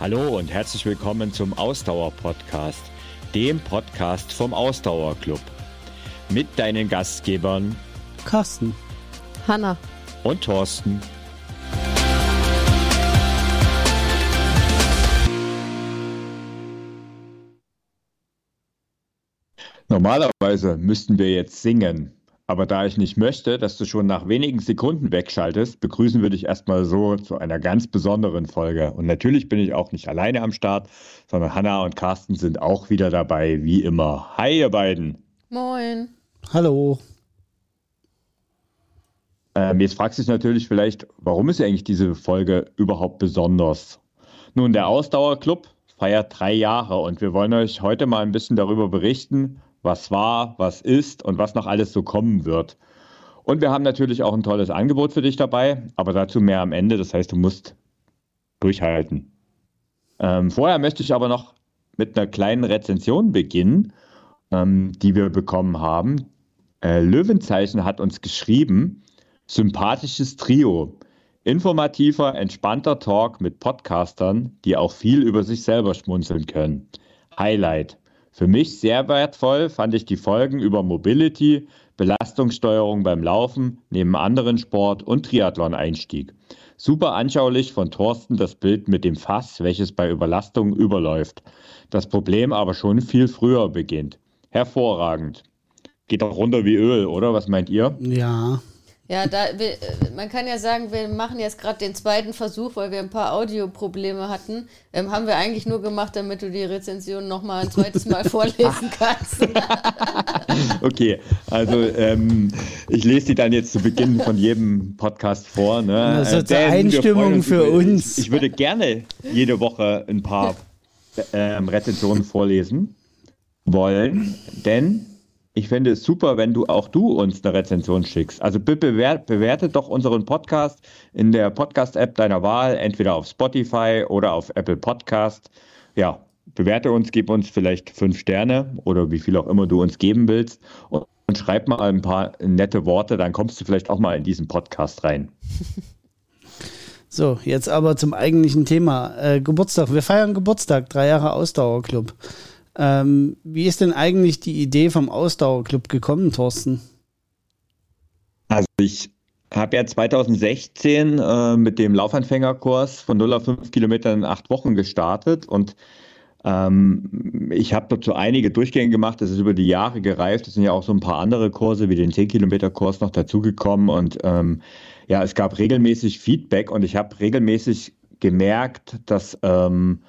Hallo und herzlich willkommen zum Ausdauer-Podcast, dem Podcast vom Ausdauerclub. Mit deinen Gastgebern Carsten, Hanna und Thorsten. Normalerweise müssten wir jetzt singen, aber da ich nicht möchte, dass du schon nach wenigen Sekunden wegschaltest, begrüßen wir dich erstmal so zu einer ganz besonderen Folge. Und natürlich bin ich auch nicht alleine am Start, sondern Hanna und Carsten sind auch wieder dabei, wie immer. Hi, ihr beiden. Moin. hallo. Ähm, jetzt fragst du dich natürlich vielleicht, warum ist eigentlich diese Folge überhaupt besonders? Nun, der Ausdauerclub feiert drei Jahre und wir wollen euch heute mal ein bisschen darüber berichten, was war, was ist und was noch alles so kommen wird. Und wir haben natürlich auch ein tolles Angebot für dich dabei, aber dazu mehr am Ende. Das heißt, du musst durchhalten. Ähm, vorher möchte ich aber noch mit einer kleinen Rezension beginnen, ähm, die wir bekommen haben. Äh, Löwenzeichen hat uns geschrieben, sympathisches Trio. Informativer, entspannter Talk mit Podcastern, die auch viel über sich selber schmunzeln können. Highlight. Für mich sehr wertvoll fand ich die Folgen über Mobility, Belastungssteuerung beim Laufen, neben anderen Sport und Triathlon-Einstieg. Super anschaulich von Thorsten das Bild mit dem Fass, welches bei Überlastung überläuft. Das Problem aber schon viel früher beginnt. Hervorragend. Geht auch runter wie Öl, oder? Was meint ihr? Ja, Ja, da, wir, äh, man kann ja sagen, wir machen jetzt gerade den zweiten Versuch, weil wir ein paar Audioprobleme hatten. Ähm, haben wir eigentlich nur gemacht, damit du die Rezension nochmal ein zweites Mal vorlesen kannst. Okay, also ähm, ich lese die dann jetzt zu Beginn von jedem Podcast vor. Ne? Also Äh, zur denn Einstimmung für uns. Ich, ich würde gerne jede Woche ein paar ähm, Rezensionen vorlesen wollen, denn ich fände es super, wenn du auch du uns eine Rezension schickst. Also bewert, bewertet doch unseren Podcast in der Podcast-App deiner Wahl, entweder auf Spotify oder auf Apple Podcast. Ja, bewerte uns, gib uns vielleicht fünf Sterne oder wie viel auch immer du uns geben willst und, und schreib mal ein paar nette Worte, dann kommst du vielleicht auch mal in diesen Podcast rein. so, jetzt aber zum eigentlichen Thema. Äh, Geburtstag. Wir feiern Geburtstag, drei Jahre Ausdauerclub. Ähm, wie ist denn eigentlich die Idee vom Ausdauerclub gekommen, Thorsten? Also ich habe ja 2016 äh, mit dem Laufanfängerkurs von 0 auf 5 Kilometer in acht Wochen gestartet und ähm, ich habe dazu einige Durchgänge gemacht, das ist über die Jahre gereift. Es sind ja auch so ein paar andere Kurse wie den 10-Kilometer-Kurs noch dazugekommen und ähm, ja, es gab regelmäßig Feedback und ich habe regelmäßig gemerkt, dass ähm,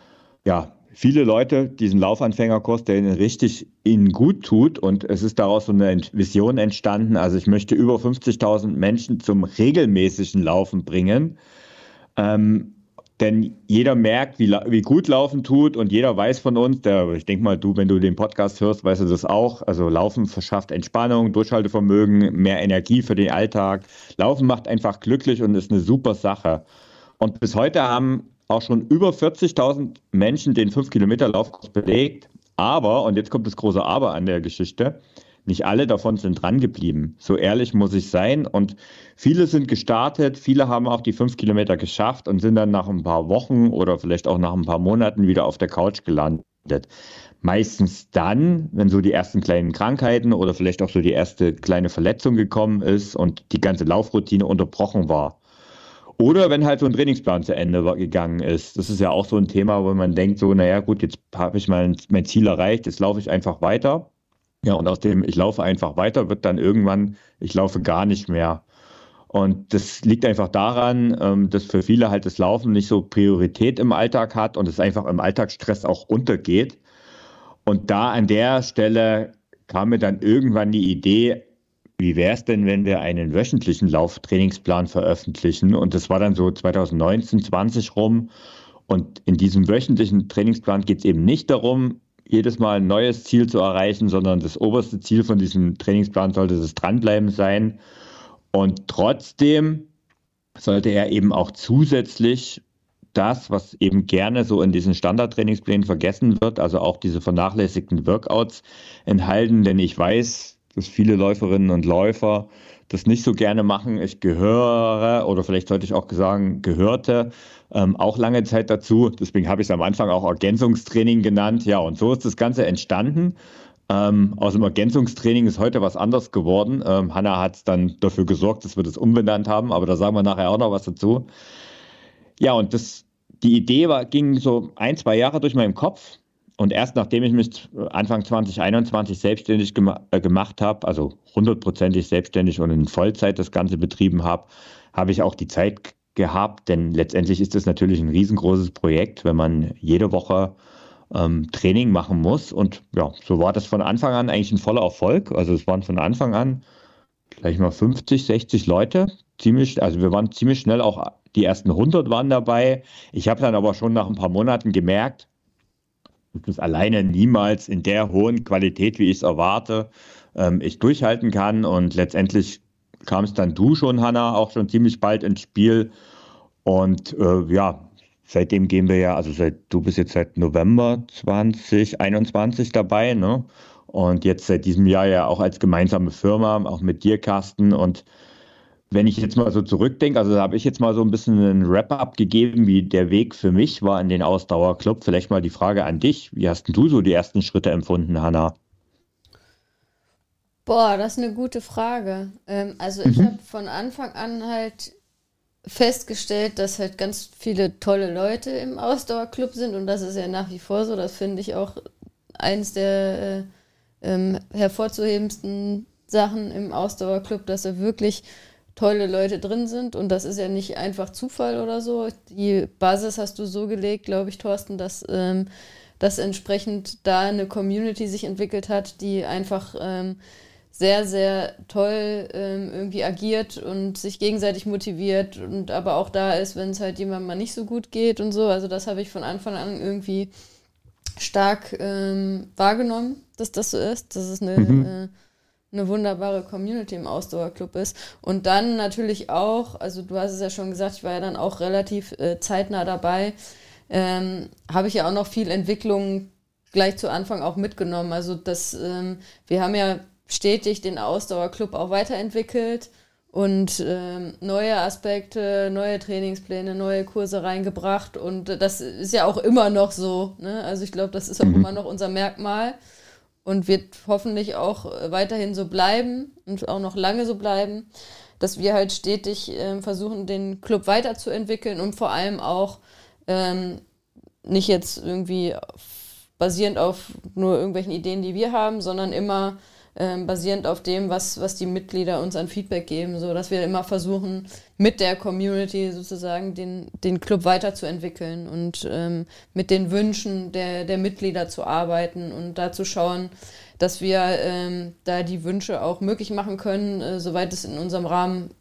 ja, viele Leute diesen Laufanfängerkurs, der ihnen richtig ihnen gut tut und es ist daraus so eine Vision entstanden. Also ich möchte über 50.000 Menschen zum regelmäßigen Laufen bringen. Ähm, denn jeder merkt, wie, wie gut Laufen tut und jeder weiß von uns, der, ich denke mal, du, wenn du den Podcast hörst, weißt du das auch. Also Laufen verschafft Entspannung, Durchhaltevermögen, mehr Energie für den Alltag. Laufen macht einfach glücklich und ist eine super Sache. Und bis heute haben auch schon über 40.000 Menschen den 5-Kilometer-Laufkurs belegt. Aber, und jetzt kommt das große Aber an der Geschichte, nicht alle davon sind dran geblieben. So ehrlich muss ich sein. Und viele sind gestartet, viele haben auch die 5 Kilometer geschafft und sind dann nach ein paar Wochen oder vielleicht auch nach ein paar Monaten wieder auf der Couch gelandet. Meistens dann, wenn so die ersten kleinen Krankheiten oder vielleicht auch so die erste kleine Verletzung gekommen ist und die ganze Laufroutine unterbrochen war. Oder wenn halt so ein Trainingsplan zu Ende gegangen ist. Das ist ja auch so ein Thema, wo man denkt, so, naja, gut, jetzt habe ich mein, mein Ziel erreicht, jetzt laufe ich einfach weiter. Ja, und aus dem ich laufe einfach weiter wird dann irgendwann, ich laufe gar nicht mehr. Und das liegt einfach daran, ähm, dass für viele halt das Laufen nicht so Priorität im Alltag hat und es einfach im Alltagsstress auch untergeht. Und da an der Stelle kam mir dann irgendwann die Idee, wie wäre es denn, wenn wir einen wöchentlichen Lauftrainingsplan veröffentlichen? Und das war dann so 2019, 20 rum. Und in diesem wöchentlichen Trainingsplan geht es eben nicht darum, jedes Mal ein neues Ziel zu erreichen, sondern das oberste Ziel von diesem Trainingsplan sollte das Dranbleiben sein. Und trotzdem sollte er eben auch zusätzlich das, was eben gerne so in diesen Standardtrainingsplänen vergessen wird, also auch diese vernachlässigten Workouts enthalten, denn ich weiß, dass viele Läuferinnen und Läufer das nicht so gerne machen. Ich gehöre, oder vielleicht sollte ich auch sagen, gehörte ähm, auch lange Zeit dazu. Deswegen habe ich es am Anfang auch Ergänzungstraining genannt. Ja, und so ist das Ganze entstanden. Ähm, aus dem Ergänzungstraining ist heute was anderes geworden. Ähm, Hanna hat dann dafür gesorgt, dass wir das umbenannt haben, aber da sagen wir nachher auch noch was dazu. Ja, und das, die Idee war, ging so ein, zwei Jahre durch meinen Kopf. Und erst nachdem ich mich Anfang 2021 selbstständig gem äh, gemacht habe, also hundertprozentig selbstständig und in Vollzeit das Ganze betrieben habe, habe ich auch die Zeit gehabt, denn letztendlich ist das natürlich ein riesengroßes Projekt, wenn man jede Woche ähm, Training machen muss. Und ja, so war das von Anfang an eigentlich ein voller Erfolg. Also es waren von Anfang an gleich mal 50, 60 Leute. Ziemlich, also wir waren ziemlich schnell auch, die ersten 100 waren dabei. Ich habe dann aber schon nach ein paar Monaten gemerkt, das alleine niemals in der hohen Qualität, wie ich es erwarte, ähm, ich durchhalten kann. Und letztendlich kam es dann du schon, Hanna, auch schon ziemlich bald ins Spiel. Und äh, ja, seitdem gehen wir ja, also seit, du bist jetzt seit November 2021 dabei, ne? Und jetzt seit diesem Jahr ja auch als gemeinsame Firma, auch mit dir, Carsten. Und wenn ich jetzt mal so zurückdenke, also da habe ich jetzt mal so ein bisschen einen Wrap-up gegeben, wie der Weg für mich war in den Ausdauerclub. Vielleicht mal die Frage an dich. Wie hast du so die ersten Schritte empfunden, Hanna? Boah, das ist eine gute Frage. Ähm, also ich mhm. habe von Anfang an halt festgestellt, dass halt ganz viele tolle Leute im Ausdauerclub sind und das ist ja nach wie vor so. Das finde ich auch eins der äh, ähm, hervorzuhebendsten Sachen im Ausdauerclub, dass da wirklich tolle Leute drin sind und das ist ja nicht einfach Zufall oder so. Die Basis hast du so gelegt, glaube ich, Thorsten, dass, ähm, dass entsprechend da eine Community sich entwickelt hat, die einfach ähm, sehr, sehr toll ähm, irgendwie agiert und sich gegenseitig motiviert und aber auch da ist, wenn es halt jemandem mal nicht so gut geht und so. Also das habe ich von Anfang an irgendwie stark ähm, wahrgenommen, dass das so ist, dass es eine, mhm. äh, eine wunderbare Community im Ausdauerclub ist. Und dann natürlich auch, also du hast es ja schon gesagt, ich war ja dann auch relativ äh, zeitnah dabei, ähm, habe ich ja auch noch viel Entwicklung gleich zu Anfang auch mitgenommen. Also das, ähm, wir haben ja stetig den Ausdauerclub auch weiterentwickelt und ähm, neue Aspekte, neue Trainingspläne, neue Kurse reingebracht. Und das ist ja auch immer noch so. Ne? Also ich glaube, das ist auch mhm. immer noch unser Merkmal und wird hoffentlich auch weiterhin so bleiben und auch noch lange so bleiben, dass wir halt stetig äh, versuchen, den Club weiterzuentwickeln und vor allem auch ähm, nicht jetzt irgendwie basierend auf nur irgendwelchen Ideen, die wir haben, sondern immer ähm, basierend auf dem, was, was die Mitglieder uns an Feedback geben, so dass wir immer versuchen, mit der Community sozusagen den, den Club weiterzuentwickeln und ähm, mit den Wünschen der, der Mitglieder zu arbeiten und da zu schauen, dass wir ähm, da die Wünsche auch möglich machen können, äh, soweit es in unserem Rahmen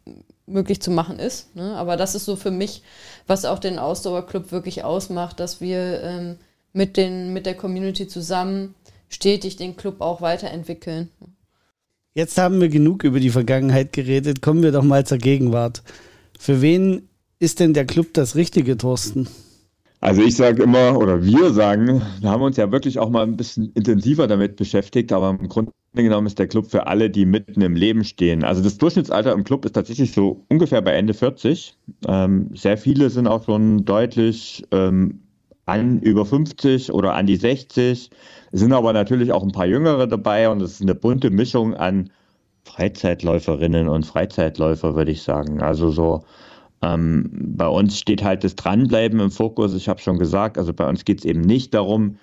möglich zu machen ist. Ne? Aber das ist so für mich, was auch den Ausdauerclub wirklich ausmacht, dass wir ähm, mit, den, mit der Community zusammen stetig den Club auch weiterentwickeln. Jetzt haben wir genug über die Vergangenheit geredet. Kommen wir doch mal zur Gegenwart. Für wen ist denn der Club das Richtige, Thorsten? Also ich sage immer, oder wir sagen, wir haben uns ja wirklich auch mal ein bisschen intensiver damit beschäftigt, aber im Grunde genommen ist der Club für alle, die mitten im Leben stehen. Also das Durchschnittsalter im Club ist tatsächlich so ungefähr bei Ende 40. Ähm, sehr viele sind auch schon deutlich ähm, an über 50 oder an die 60. Es sind aber natürlich auch ein paar Jüngere dabei und es ist eine bunte Mischung an Freizeitläuferinnen und Freizeitläufer, würde ich sagen. Also so ähm, bei uns steht halt das Dranbleiben im Fokus. Ich habe schon gesagt, also bei uns geht es eben nicht darum,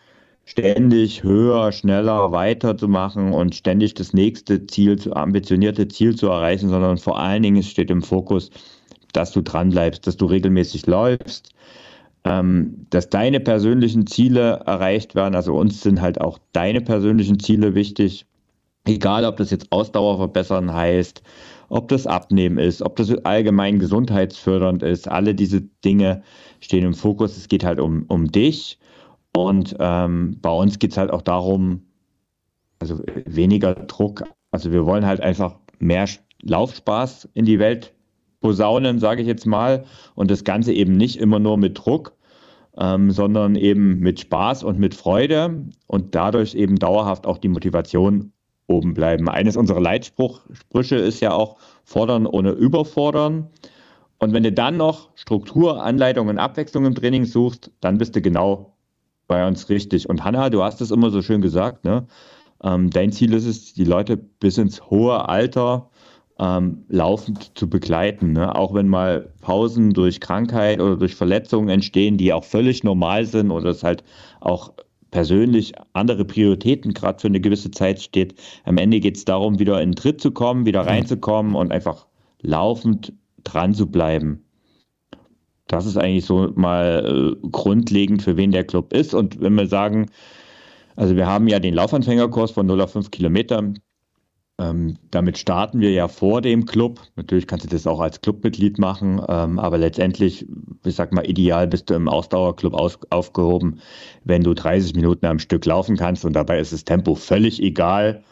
ständig höher, schneller weiterzumachen und ständig das nächste Ziel, ambitionierte Ziel zu erreichen, sondern vor allen Dingen es steht im Fokus, dass du dranbleibst, dass du regelmäßig läufst, ähm, dass deine persönlichen Ziele erreicht werden. Also uns sind halt auch deine persönlichen Ziele wichtig. Egal, ob das jetzt Ausdauer verbessern heißt, ob das Abnehmen ist, ob das allgemein gesundheitsfördernd ist. Alle diese Dinge stehen im Fokus. Es geht halt um, um dich. Und ähm, bei uns geht es halt auch darum, also weniger Druck. Also wir wollen halt einfach mehr Laufspaß in die Welt posaunen, sage ich jetzt mal. Und das Ganze eben nicht immer nur mit Druck, ähm, sondern eben mit Spaß und mit Freude und dadurch eben dauerhaft auch die Motivation oben bleiben. Eines unserer Leitsprüche ist ja auch fordern ohne überfordern. Und wenn du dann noch Struktur, Anleitung und Abwechslung im Training suchst, dann bist du genau bei uns richtig. Und Hanna, du hast es immer so schön gesagt, ne? Ähm, dein Ziel ist es, die Leute bis ins hohe Alter ähm, laufend zu begleiten. Ne? Auch wenn mal Pausen durch Krankheit oder durch Verletzungen entstehen, die auch völlig normal sind oder es halt auch persönlich andere Prioritäten gerade für eine gewisse Zeit steht. Am Ende geht es darum, wieder in den Tritt zu kommen, wieder mhm. reinzukommen und einfach laufend dran zu bleiben. Das ist eigentlich so mal äh, grundlegend, für wen der Club ist. Und wenn wir sagen, also wir haben ja den Laufanfängerkurs von 0 auf 5 Kilometer. Ähm, damit starten wir ja vor dem Club. Natürlich kannst du das auch als Clubmitglied machen, ähm, aber letztendlich, ich sag mal, ideal bist du im Ausdauerclub aus, aufgehoben, wenn du 30 Minuten am Stück laufen kannst und dabei ist das Tempo völlig egal.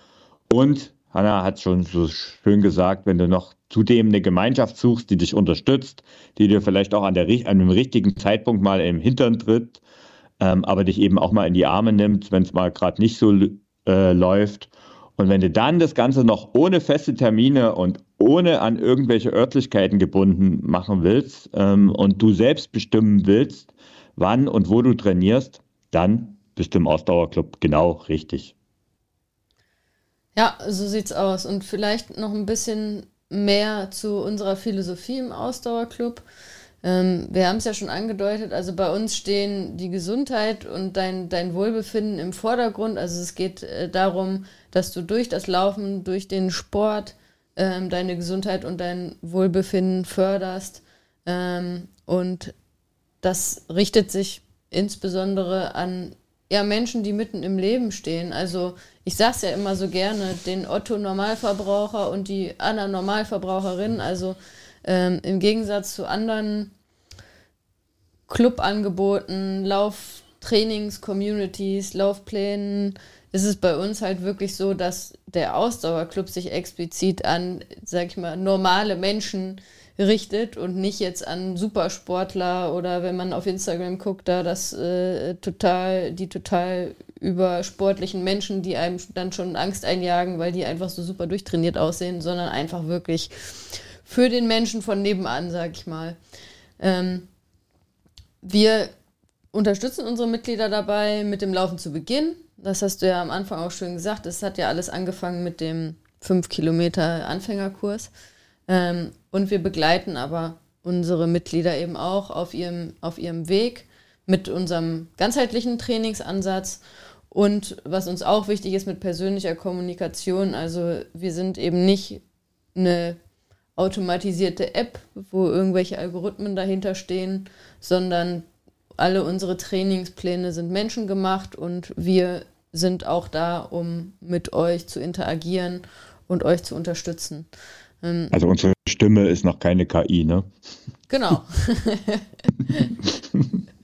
Und Hanna hat schon so schön gesagt, wenn du noch zudem eine Gemeinschaft suchst, die dich unterstützt, die dir vielleicht auch an, der, an einem richtigen Zeitpunkt mal im Hintern tritt, ähm, aber dich eben auch mal in die Arme nimmt, wenn es mal gerade nicht so äh, läuft und wenn du dann das Ganze noch ohne feste Termine und ohne an irgendwelche Örtlichkeiten gebunden machen willst ähm, und du selbst bestimmen willst, wann und wo du trainierst, dann bist du im Ausdauerclub genau richtig. Ja, so sieht's aus. Und vielleicht noch ein bisschen mehr zu unserer Philosophie im Ausdauerclub. Ähm, wir haben es ja schon angedeutet, also bei uns stehen die Gesundheit und dein, dein Wohlbefinden im Vordergrund. Also es geht äh, darum, dass du durch das Laufen, durch den Sport ähm, deine Gesundheit und dein Wohlbefinden förderst. Ähm, und das richtet sich insbesondere an ja, Menschen, die mitten im Leben stehen. Also ich sage es ja immer so gerne, den Otto Normalverbraucher und die Anna Normalverbraucherin. Also ähm, im Gegensatz zu anderen Clubangeboten, Lauftrainings, Communities, Laufplänen, ist es bei uns halt wirklich so, dass der Ausdauerclub sich explizit an, sag ich mal, normale Menschen richtet und nicht jetzt an Supersportler oder wenn man auf Instagram guckt, da das äh, total, die total übersportlichen Menschen, die einem dann schon Angst einjagen, weil die einfach so super durchtrainiert aussehen, sondern einfach wirklich für den Menschen von nebenan, sag ich mal. Ähm, wir unterstützen unsere Mitglieder dabei, mit dem Laufen zu beginnen. Das hast du ja am Anfang auch schön gesagt. Es hat ja alles angefangen mit dem 5 Kilometer Anfängerkurs. Ähm, und wir begleiten aber unsere Mitglieder eben auch auf ihrem, auf ihrem Weg mit unserem ganzheitlichen Trainingsansatz und was uns auch wichtig ist mit persönlicher Kommunikation. Also wir sind eben nicht eine automatisierte App, wo irgendwelche Algorithmen dahinter stehen, sondern alle unsere Trainingspläne sind menschengemacht und wir sind auch da, um mit euch zu interagieren und euch zu unterstützen. Ähm, also unsere Stimme ist noch keine KI, ne? Genau.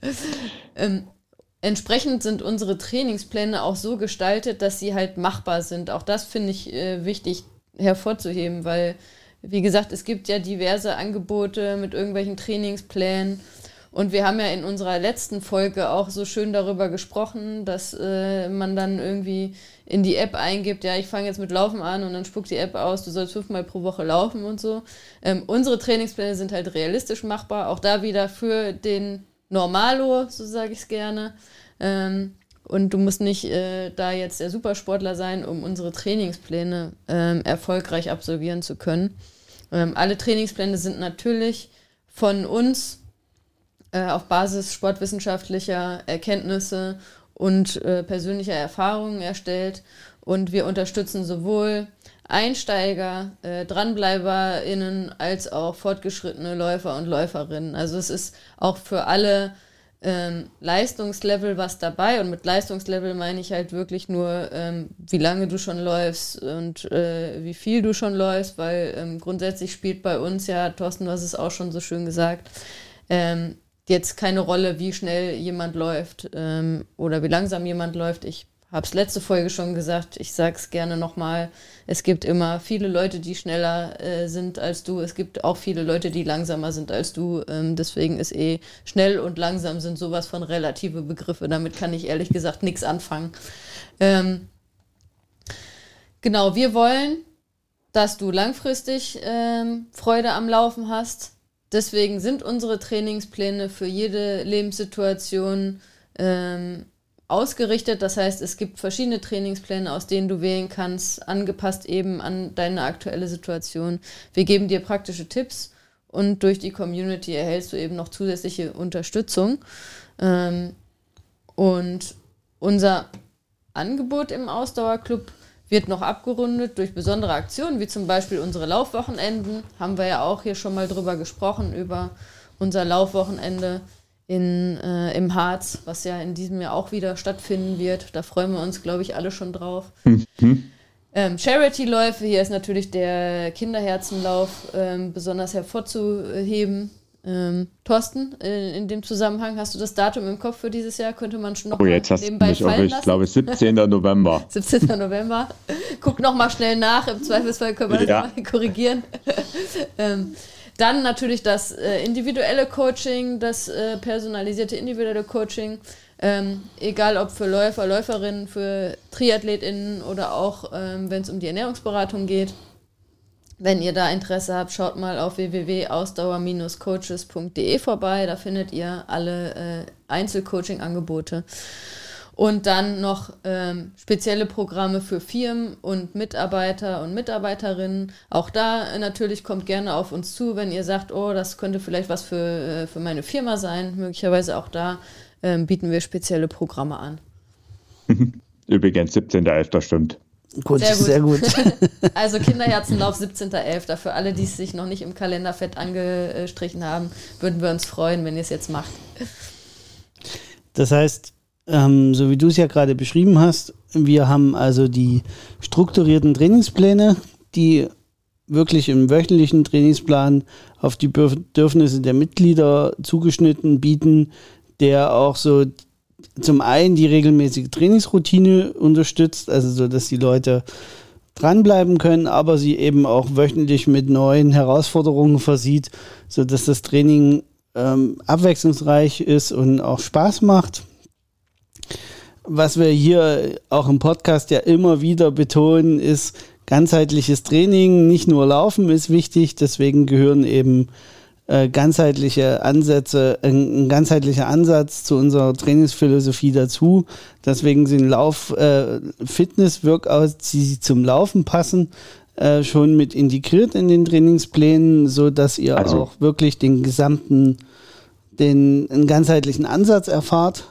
ähm, entsprechend sind unsere Trainingspläne auch so gestaltet, dass sie halt machbar sind. Auch das finde ich äh, wichtig hervorzuheben, weil wie gesagt, es gibt ja diverse Angebote mit irgendwelchen Trainingsplänen. Und wir haben ja in unserer letzten Folge auch so schön darüber gesprochen, dass äh, man dann irgendwie in die App eingibt, ja, ich fange jetzt mit Laufen an und dann spuckt die App aus, du sollst fünfmal pro Woche laufen und so. Ähm, unsere Trainingspläne sind halt realistisch machbar, auch da wieder für den Normalo, so sage ich es gerne. Ähm, und du musst nicht äh, da jetzt der Supersportler sein, um unsere Trainingspläne ähm, erfolgreich absolvieren zu können. Ähm, alle Trainingspläne sind natürlich von uns äh, auf Basis sportwissenschaftlicher Erkenntnisse und äh, persönlicher Erfahrungen erstellt. Und wir unterstützen sowohl Einsteiger, äh, DranbleiberInnen als auch fortgeschrittene Läufer und Läuferinnen. Also es ist auch für alle ähm, Leistungslevel was dabei und mit Leistungslevel meine ich halt wirklich nur, ähm, wie lange du schon läufst und äh, wie viel du schon läufst, weil ähm, grundsätzlich spielt bei uns ja, Thorsten, du hast es auch schon so schön gesagt, ähm, jetzt keine Rolle, wie schnell jemand läuft ähm, oder wie langsam jemand läuft. Ich habe es letzte Folge schon gesagt, ich sage es gerne nochmal. Es gibt immer viele Leute, die schneller äh, sind als du. Es gibt auch viele Leute, die langsamer sind als du. Ähm, deswegen ist eh schnell und langsam sind sowas von relative Begriffe. Damit kann ich ehrlich gesagt nichts anfangen. Ähm, genau, wir wollen, dass du langfristig ähm, Freude am Laufen hast. Deswegen sind unsere Trainingspläne für jede Lebenssituation ähm, ausgerichtet. Das heißt, es gibt verschiedene Trainingspläne, aus denen du wählen kannst, angepasst eben an deine aktuelle Situation. Wir geben dir praktische Tipps und durch die Community erhältst du eben noch zusätzliche Unterstützung. Ähm, und unser Angebot im Ausdauerclub wird noch abgerundet durch besondere Aktionen, wie zum Beispiel unsere Laufwochenenden. Haben wir ja auch hier schon mal drüber gesprochen, über unser Laufwochenende in, äh, im Harz, was ja in diesem Jahr auch wieder stattfinden wird. Da freuen wir uns, glaube ich, alle schon drauf. Mhm. Ähm, Charity-Läufe, hier ist natürlich der Kinderherzenlauf ähm, besonders hervorzuheben. Ähm, Thorsten, in, in, dem Zusammenhang, hast du das Datum im Kopf für dieses Jahr? Könnte man schon noch oh, jetzt hast nebenbei du mich fallen auch, Ich glaube, 17. November. 17. November. Guck noch mal schnell nach, im Zweifelsfall können wir das ja. mal korrigieren. ähm, dann natürlich das äh, individuelle Coaching, das äh, personalisierte individuelle Coaching. Ähm, egal ob für Läufer, Läuferinnen, für TriathletInnen oder auch ähm, wenn es um die Ernährungsberatung geht. Wenn ihr da Interesse habt, schaut mal auf www.ausdauer-coaches.de vorbei. Da findet ihr alle äh, Einzelcoaching-Angebote. Und dann noch ähm, spezielle Programme für Firmen und Mitarbeiter und Mitarbeiterinnen. Auch da äh, natürlich kommt gerne auf uns zu, wenn ihr sagt, oh, das könnte vielleicht was für, äh, für meine Firma sein. Möglicherweise auch da ähm, bieten wir spezielle Programme an. Übrigens, 17.11. stimmt. Gut, sehr gut. Sehr gut. also Kinderherzenlauf 17.11. Für alle, die es sich noch nicht im Kalender fett angestrichen haben, würden wir uns freuen, wenn ihr es jetzt macht. Das heißt, ähm, so wie du es ja gerade beschrieben hast, wir haben also die strukturierten Trainingspläne, die wirklich im wöchentlichen Trainingsplan auf die Bedürfnisse der Mitglieder zugeschnitten bieten, der auch so zum einen die regelmäßige Trainingsroutine unterstützt, also so, dass die Leute dranbleiben können, aber sie eben auch wöchentlich mit neuen Herausforderungen versieht, so dass das Training ähm, abwechslungsreich ist und auch Spaß macht. Was wir hier auch im Podcast ja immer wieder betonen, ist ganzheitliches Training, nicht nur Laufen ist wichtig, deswegen gehören eben äh, ganzheitliche Ansätze, ein, ein, ganzheitlicher Ansatz zu unserer Trainingsphilosophie dazu. Deswegen sind Lauf, äh, die zum Laufen passen, äh, schon mit integriert in den Trainingsplänen, so dass ihr also. auch wirklich den gesamten, den einen ganzheitlichen Ansatz erfahrt.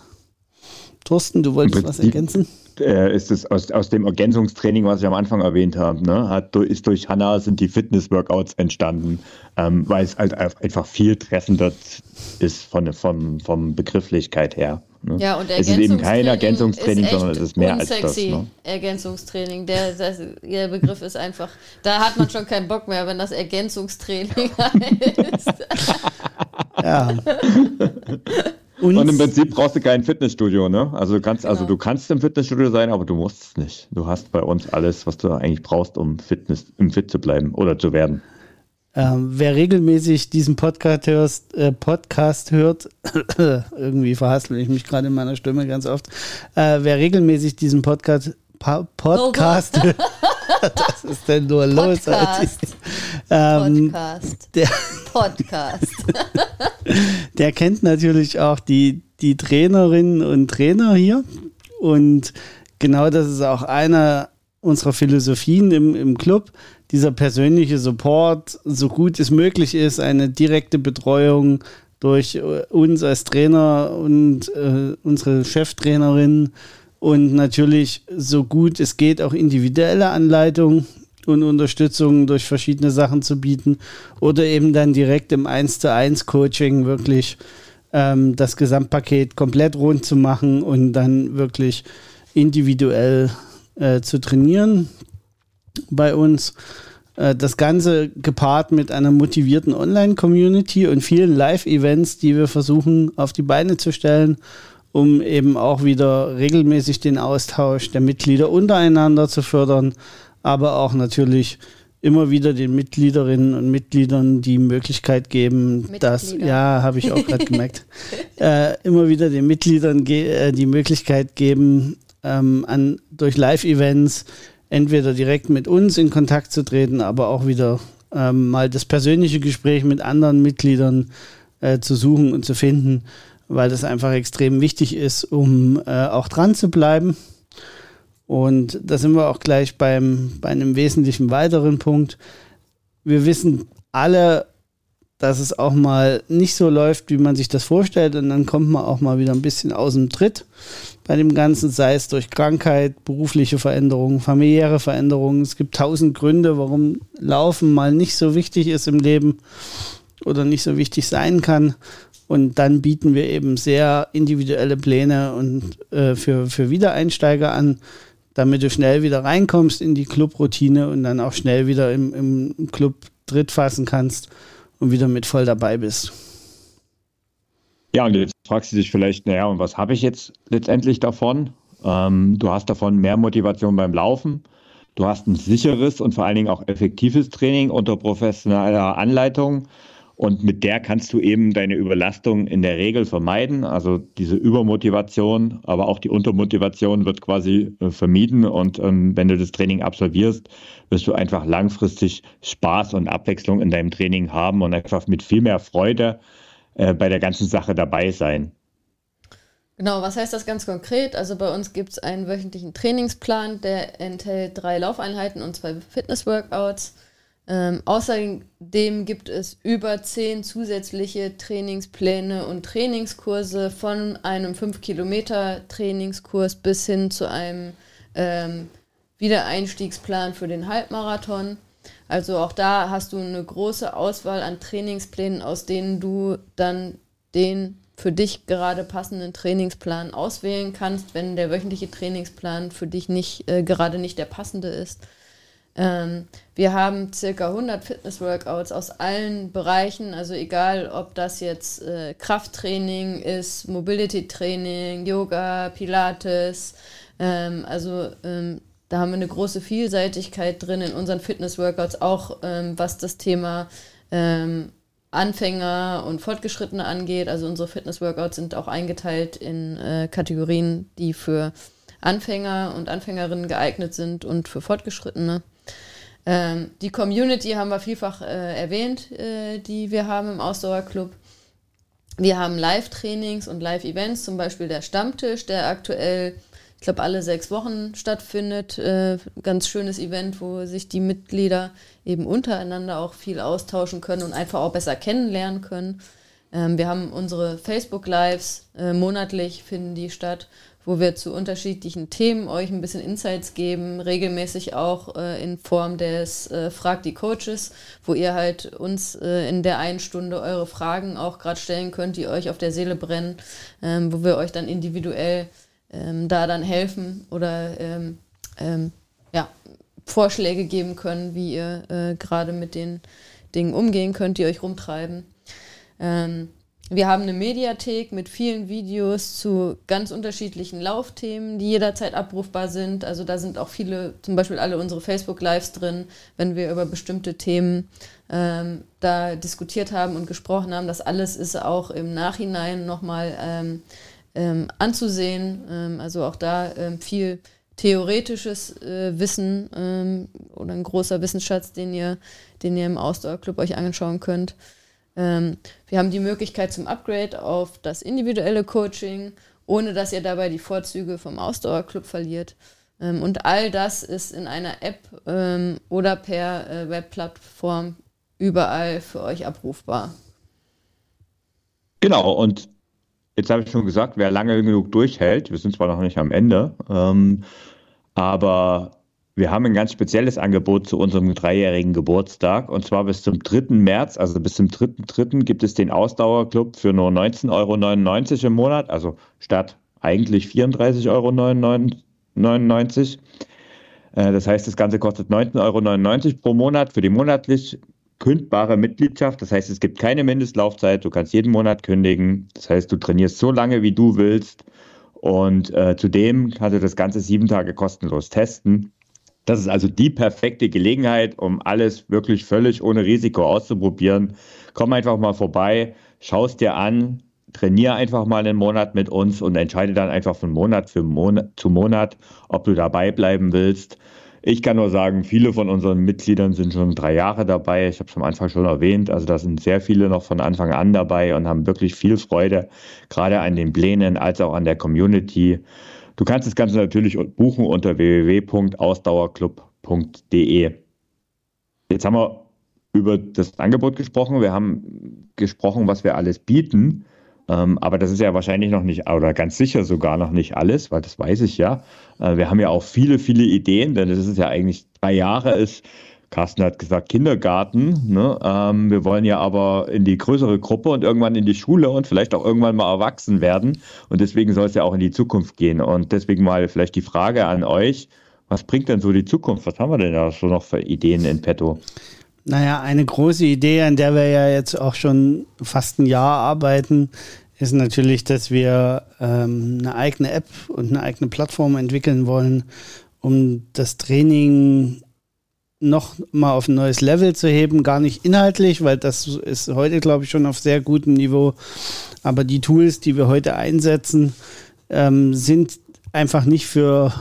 Thorsten, du wolltest was ergänzen? Äh, ist es aus, aus dem Ergänzungstraining, was ich am Anfang erwähnt habe, ne, hat, ist durch Hanna sind die Fitness-Workouts entstanden, ähm, weil es halt einfach viel treffender ist von, von, von Begrifflichkeit her. Ne? Ja, und es ist eben kein Ergänzungstraining, sondern es ist mehr als das. Ne? Ergänzungstraining, der, der, der Begriff ist einfach, da hat man schon keinen Bock mehr, wenn das Ergänzungstraining heißt. ja. Und, und, im Prinzip brauchst du kein Fitnessstudio, ne? Also du kannst, also genau. also du kannst im Fitnessstudio sein, aber du musst es nicht. Du hast bei uns alles, was du eigentlich brauchst, um Fitness, im Fit zu bleiben oder zu werden. Ähm, wer regelmäßig diesen Podcast, hörst, äh, Podcast hört, irgendwie verhaspel ich mich gerade in meiner Stimme ganz oft, äh, wer regelmäßig diesen Podcast, pa Podcast Was ist denn nur Podcast. los? Ähm, Podcast. Der, Podcast. der kennt natürlich auch die, die Trainerinnen und Trainer hier. Und genau das ist auch einer unserer Philosophien im, im Club. Dieser persönliche Support, so gut es möglich ist, eine direkte Betreuung durch uns als Trainer und äh, unsere Cheftrainerin und natürlich so gut es geht auch individuelle Anleitungen und Unterstützung durch verschiedene Sachen zu bieten oder eben dann direkt im 1 zu 1 Coaching wirklich ähm, das Gesamtpaket komplett rund zu machen und dann wirklich individuell äh, zu trainieren bei uns. Äh, das Ganze gepaart mit einer motivierten Online-Community und vielen Live-Events, die wir versuchen auf die Beine zu stellen um eben auch wieder regelmäßig den Austausch der Mitglieder untereinander zu fördern, aber auch natürlich immer wieder den Mitgliederinnen und Mitgliedern die Möglichkeit geben, Mitglieder. dass, ja, habe ich auch gerade gemerkt, äh, immer wieder den Mitgliedern äh, die Möglichkeit geben, ähm, an, durch Live-Events entweder direkt mit uns in Kontakt zu treten, aber auch wieder ähm, mal das persönliche Gespräch mit anderen Mitgliedern äh, zu suchen und zu finden, weil das einfach extrem wichtig ist, um äh, auch dran zu bleiben. Und da sind wir auch gleich beim, bei einem wesentlichen weiteren Punkt. Wir wissen alle, dass es auch mal nicht so läuft, wie man sich das vorstellt. Und dann kommt man auch mal wieder ein bisschen aus dem Tritt bei dem Ganzen, sei es durch Krankheit, berufliche Veränderungen, familiäre Veränderungen. Es gibt tausend Gründe, warum Laufen mal nicht so wichtig ist im Leben oder nicht so wichtig sein kann. Und dann bieten wir eben sehr individuelle Pläne und äh, für, für Wiedereinsteiger an, damit du schnell wieder reinkommst in die Clubroutine und dann auch schnell wieder im, im Club Tritt fassen kannst und wieder mit voll dabei bist. Ja, und jetzt fragst du dich vielleicht, naja, und was habe ich jetzt letztendlich davon? Ähm, du hast davon mehr Motivation beim Laufen. Du hast ein sicheres und vor allen Dingen auch effektives Training unter professioneller Anleitung. Und mit der kannst du eben deine Überlastung in der Regel vermeiden. Also diese Übermotivation, aber auch die Untermotivation wird quasi äh, vermieden. Und ähm, wenn du das Training absolvierst, wirst du einfach langfristig Spaß und Abwechslung in deinem Training haben und einfach mit viel mehr Freude äh, bei der ganzen Sache dabei sein. Genau, was heißt das ganz konkret? Also bei uns gibt es einen wöchentlichen Trainingsplan, der enthält drei Laufeinheiten und zwei Fitness-Workouts. Ähm, außerdem gibt es über zehn zusätzliche Trainingspläne und Trainingskurse von einem 5-Kilometer-Trainingskurs bis hin zu einem ähm, Wiedereinstiegsplan für den Halbmarathon. Also auch da hast du eine große Auswahl an Trainingsplänen, aus denen du dann den für dich gerade passenden Trainingsplan auswählen kannst, wenn der wöchentliche Trainingsplan für dich nicht äh, gerade nicht der passende ist. Ähm, wir haben circa 100 Fitness-Workouts aus allen Bereichen, also egal, ob das jetzt äh, Krafttraining ist, Mobility-Training, Yoga, Pilates, ähm, also ähm, da haben wir eine große Vielseitigkeit drin in unseren Fitness-Workouts, auch ähm, was das Thema ähm, Anfänger und Fortgeschrittene angeht. Also unsere Fitness-Workouts sind auch eingeteilt in äh, Kategorien, die für Anfänger und Anfängerinnen geeignet sind und für Fortgeschrittene. Ähm, die Community haben wir vielfach äh, erwähnt, äh, die wir haben im Ausdauerclub. Wir haben Live-Trainings und Live-Events, zum Beispiel der Stammtisch, der aktuell, ich glaube, alle sechs Wochen stattfindet. Äh, ganz schönes Event, wo sich die Mitglieder eben untereinander auch viel austauschen können und einfach auch besser kennenlernen können. Ähm, wir haben unsere Facebook-Lives, äh, monatlich finden die statt wo wir zu unterschiedlichen Themen euch ein bisschen Insights geben, regelmäßig auch äh, in Form des äh, Frag die Coaches, wo ihr halt uns äh, in der einen Stunde eure Fragen auch gerade stellen könnt, die euch auf der Seele brennen, ähm, wo wir euch dann individuell ähm, da dann helfen oder ähm, ähm ja, Vorschläge geben können, wie ihr äh, gerade mit den Dingen umgehen könnt, die euch rumtreiben. Wir haben eine Mediathek mit vielen Videos zu ganz unterschiedlichen Laufthemen, die jederzeit abrufbar sind. Also da sind auch viele, zum Beispiel alle unsere Facebook-Lives drin, wenn wir über bestimmte Themen ähm, da diskutiert haben und gesprochen haben. Das alles ist auch im Nachhinein nochmal ähm, ähm, anzusehen. Ähm, also auch da ähm, viel theoretisches äh, Wissen ähm, oder ein großer Wissensschatz, den ihr, den ihr im Ausdauerclub euch anschauen könnt. Ähm, wir haben die Möglichkeit zum Upgrade auf das individuelle Coaching, ohne dass ihr dabei die Vorzüge vom Ausdauerclub verliert. Ähm, und all das ist in einer App ähm, oder per äh, Webplattform überall für euch abrufbar. Genau, und jetzt habe ich schon gesagt, wer lange genug durchhält, wir sind zwar noch nicht am Ende, ähm, aber wir haben ein ganz spezielles Angebot zu unserem dreijährigen Geburtstag. Und zwar bis zum 3. März, also bis zum 3.3. gibt es den Ausdauerclub für nur 19,99 Euro im Monat, also statt eigentlich 34,99 Euro. Äh, das heißt, das Ganze kostet 19,99 Euro pro Monat für die monatlich kündbare Mitgliedschaft. Das heißt, es gibt keine Mindestlaufzeit. Du kannst jeden Monat kündigen. Das heißt, du trainierst so lange, wie du willst. Und äh, zudem kannst du das Ganze sieben Tage kostenlos testen. Das ist also die perfekte Gelegenheit, um alles wirklich völlig ohne Risiko auszuprobieren. Komm einfach mal vorbei, schau es dir an, trainiere einfach mal einen Monat mit uns und entscheide dann einfach von Monat für Monat zu Monat, ob du dabei bleiben willst. Ich kann nur sagen, viele von unseren Mitgliedern sind schon drei Jahre dabei. Ich habe es am Anfang schon erwähnt. Also da sind sehr viele noch von Anfang an dabei und haben wirklich viel Freude, gerade an den Plänen als auch an der Community. Du kannst das Ganze natürlich buchen unter www.ausdauerclub.de. Jetzt haben wir über das Angebot gesprochen. Wir haben gesprochen, was wir alles bieten. Ähm, aber das ist ja wahrscheinlich noch nicht, oder ganz sicher sogar noch nicht alles, weil das weiß ich ja. Äh, wir haben ja auch viele, viele Ideen, denn das ist ja eigentlich drei Jahre ist, Carsten hat gesagt, Kindergarten. Ne? Ähm, wir wollen ja aber in die größere Gruppe und irgendwann in die Schule und vielleicht auch irgendwann mal erwachsen werden. Und deswegen soll es ja auch in die Zukunft gehen. Und deswegen mal vielleicht die Frage an euch, was bringt denn so die Zukunft? Was haben wir denn da so noch für Ideen in petto? Naja, eine große Idee, an der wir ja jetzt auch schon fast ein Jahr arbeiten, ist natürlich, dass wir ähm, eine eigene App und eine eigene Plattform entwickeln wollen, um das Training noch mal auf ein neues Level zu heben. Gar nicht inhaltlich, weil das ist heute, glaube ich, schon auf sehr gutem Niveau. Aber die Tools, die wir heute einsetzen, ähm, sind einfach nicht für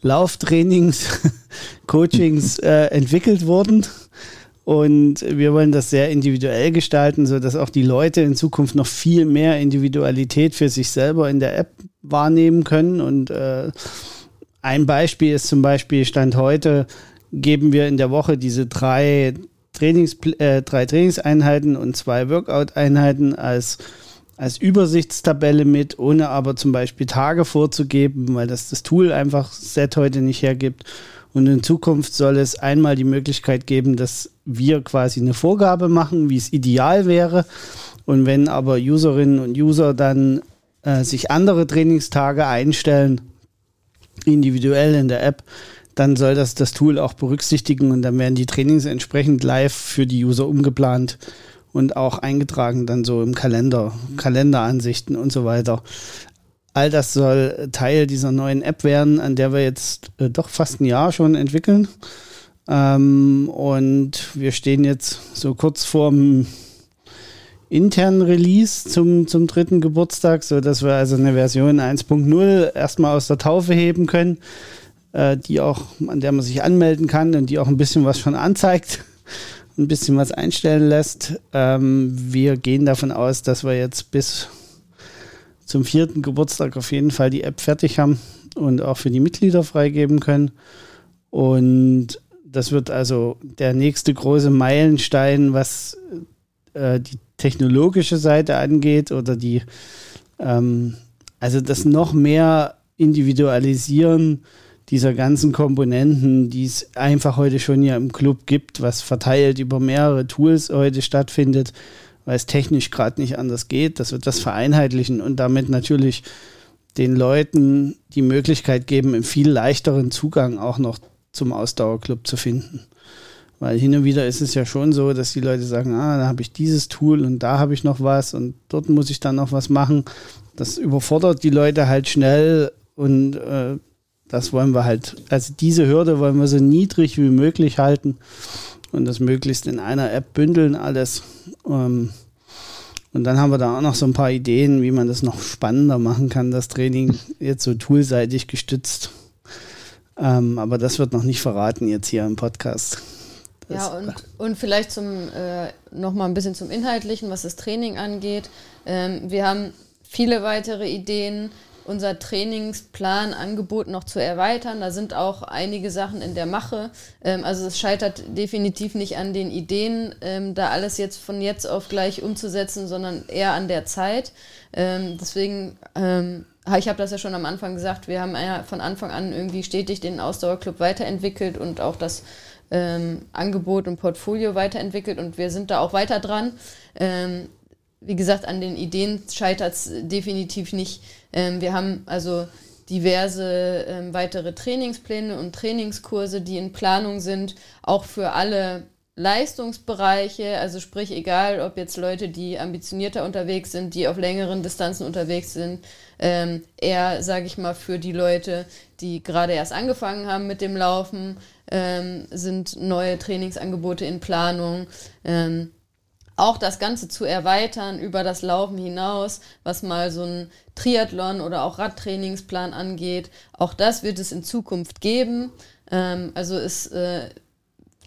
Lauftrainings, Coachings äh, entwickelt worden, und wir wollen das sehr individuell gestalten, sodass auch die Leute in Zukunft noch viel mehr Individualität für sich selber in der App wahrnehmen können. Und äh, ein Beispiel ist zum Beispiel, Stand heute, geben wir in der Woche diese drei, Trainings, äh, drei Trainingseinheiten und zwei Workout-Einheiten als, als Übersichtstabelle mit, ohne aber zum Beispiel Tage vorzugeben, weil das das Tool einfach Set heute nicht hergibt. Und in Zukunft soll es einmal die Möglichkeit geben, dass wir quasi eine Vorgabe machen, wie es ideal wäre. Und wenn aber Userinnen und User dann äh, sich andere Trainingstage einstellen, individuell in der App, dann soll das das Tool auch berücksichtigen und dann werden die Trainings entsprechend live für die User umgeplant und auch eingetragen dann so im Kalender, Kalenderansichten und so weiter. All das soll Teil dieser neuen App werden, an der wir jetzt äh, doch fast ein Jahr schon entwickeln. Ähm, und wir stehen jetzt so kurz vorm internen Release zum, zum dritten Geburtstag, sodass wir also eine Version 1.0 erstmal aus der Taufe heben können, äh, die auch, an der man sich anmelden kann und die auch ein bisschen was schon anzeigt, ein bisschen was einstellen lässt. Ähm, wir gehen davon aus, dass wir jetzt bis zum vierten Geburtstag auf jeden Fall die App fertig haben und auch für die Mitglieder freigeben können. Und das wird also der nächste große Meilenstein, was äh, die technologische Seite angeht oder die, ähm, also das noch mehr Individualisieren dieser ganzen Komponenten, die es einfach heute schon ja im Club gibt, was verteilt über mehrere Tools heute stattfindet, weil es technisch gerade nicht anders geht, dass wir das vereinheitlichen und damit natürlich den Leuten die Möglichkeit geben, einen viel leichteren Zugang auch noch zum Ausdauerclub zu finden. Weil hin und wieder ist es ja schon so, dass die Leute sagen, ah, da habe ich dieses Tool und da habe ich noch was und dort muss ich dann noch was machen. Das überfordert die Leute halt schnell und äh, das wollen wir halt, also diese Hürde wollen wir so niedrig wie möglich halten und das möglichst in einer App bündeln alles. Ähm, und dann haben wir da auch noch so ein paar Ideen, wie man das noch spannender machen kann, das Training jetzt so toolseitig gestützt. Ähm, aber das wird noch nicht verraten jetzt hier im Podcast. Das ja, und, und vielleicht zum äh, noch mal ein bisschen zum Inhaltlichen, was das Training angeht. Ähm, wir haben viele weitere Ideen unser Trainingsplan, Angebot noch zu erweitern. Da sind auch einige Sachen in der Mache. Ähm, also es scheitert definitiv nicht an den Ideen, ähm, da alles jetzt von jetzt auf gleich umzusetzen, sondern eher an der Zeit. Ähm, deswegen, ähm, ich habe das ja schon am Anfang gesagt, wir haben ja von Anfang an irgendwie stetig den Ausdauerclub weiterentwickelt und auch das ähm, Angebot und Portfolio weiterentwickelt und wir sind da auch weiter dran. Wie gesagt, an den Ideen scheitert es definitiv nicht. Ähm, wir haben also diverse ähm, weitere Trainingspläne und Trainingskurse, die in Planung sind, auch für alle Leistungsbereiche, also sprich egal, ob jetzt Leute, die ambitionierter unterwegs sind, die auf längeren Distanzen unterwegs sind, ähm, eher, sage ich mal, für die Leute, die gerade erst angefangen haben mit dem Laufen, ähm, sind neue Trainingsangebote in Planung. Ähm, auch das Ganze zu erweitern über das Laufen hinaus, was mal so ein Triathlon oder auch Radtrainingsplan angeht. Auch das wird es in Zukunft geben. Ähm, also es, äh,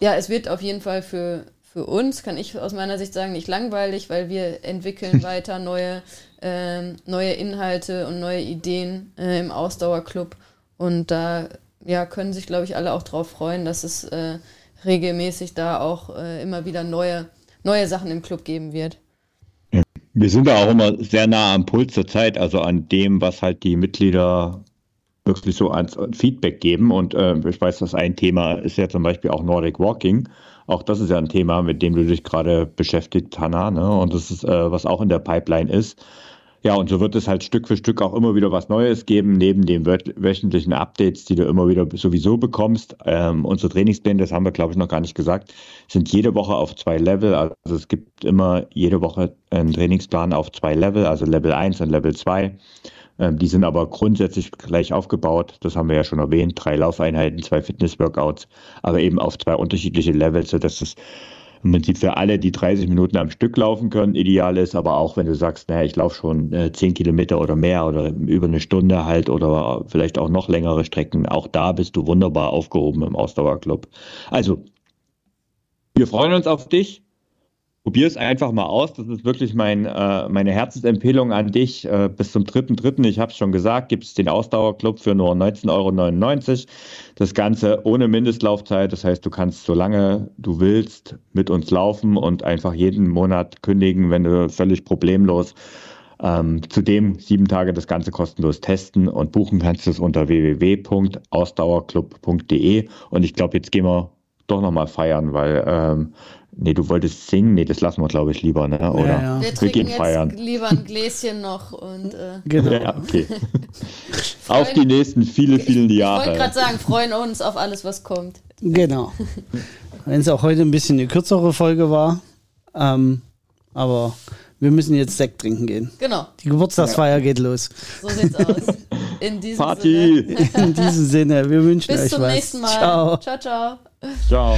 ja, es wird auf jeden Fall für, für uns, kann ich aus meiner Sicht sagen, nicht langweilig, weil wir entwickeln weiter neue, äh, neue Inhalte und neue Ideen äh, im Ausdauerclub. Und da ja, können sich, glaube ich, alle auch darauf freuen, dass es äh, regelmäßig da auch äh, immer wieder neue, neue Sachen im Club geben wird. Wir sind da auch immer sehr nah am Puls der Zeit, also an dem, was halt die Mitglieder wirklich so als Feedback geben. Und äh, ich weiß, dass ein Thema ist ja zum Beispiel auch Nordic Walking. Auch das ist ja ein Thema, mit dem du dich gerade beschäftigt, Hanna. Ne? Und das ist, äh, was auch in der Pipeline ist. Ja, und so wird es halt Stück für Stück auch immer wieder was Neues geben, neben den wöchentlichen Updates, die du immer wieder sowieso bekommst. Ähm, unsere Trainingspläne, das haben wir, glaube ich, noch gar nicht gesagt, sind jede Woche auf zwei Level. Also es gibt immer jede Woche einen Trainingsplan auf zwei Level, also Level 1 und Level 2. Ähm, die sind aber grundsätzlich gleich aufgebaut. Das haben wir ja schon erwähnt. Drei Laufeinheiten, zwei Fitnessworkouts, aber eben auf zwei unterschiedliche Levels, sodass es im Prinzip für alle, die 30 Minuten am Stück laufen können, ideal ist, aber auch wenn du sagst, naja, ich laufe schon äh, 10 Kilometer oder mehr oder über eine Stunde halt oder vielleicht auch noch längere Strecken, auch da bist du wunderbar aufgehoben im Ausdauerclub. Also, wir freuen uns auf dich. Probier es einfach mal aus. Das ist wirklich mein, äh, meine Herzensempfehlung an dich. Äh, bis zum 3.3., ich habe es schon gesagt, gibt es den Ausdauerclub für nur 19,99 Euro. Das Ganze ohne Mindestlaufzeit. Das heißt, du kannst so lange du willst mit uns laufen und einfach jeden Monat kündigen, wenn du völlig problemlos ähm, zudem sieben Tage das Ganze kostenlos testen und buchen kannst du es unter www.ausdauerclub.de. Und ich glaube, jetzt gehen wir doch nochmal feiern, weil ähm, Nee, du wolltest singen? Nee, das lassen wir, glaube ich, lieber, ne? Oder ja, ja. Wir, wir gehen jetzt feiern. lieber ein Gläschen noch und. Äh genau. Ja, okay. auf die nächsten viele, vielen Jahre. Ich wollte gerade sagen, freuen uns auf alles, was kommt. Genau. Wenn es auch heute ein bisschen eine kürzere Folge war. Ähm, aber wir müssen jetzt Sekt trinken gehen. Genau. Die Geburtstagsfeier ja. geht los. So sieht's aus. In diesem Party. Sinne. In diesem Sinne. Wir wünschen Bis euch was. Bis zum nächsten Mal. Ciao. Ciao, ciao. Ciao.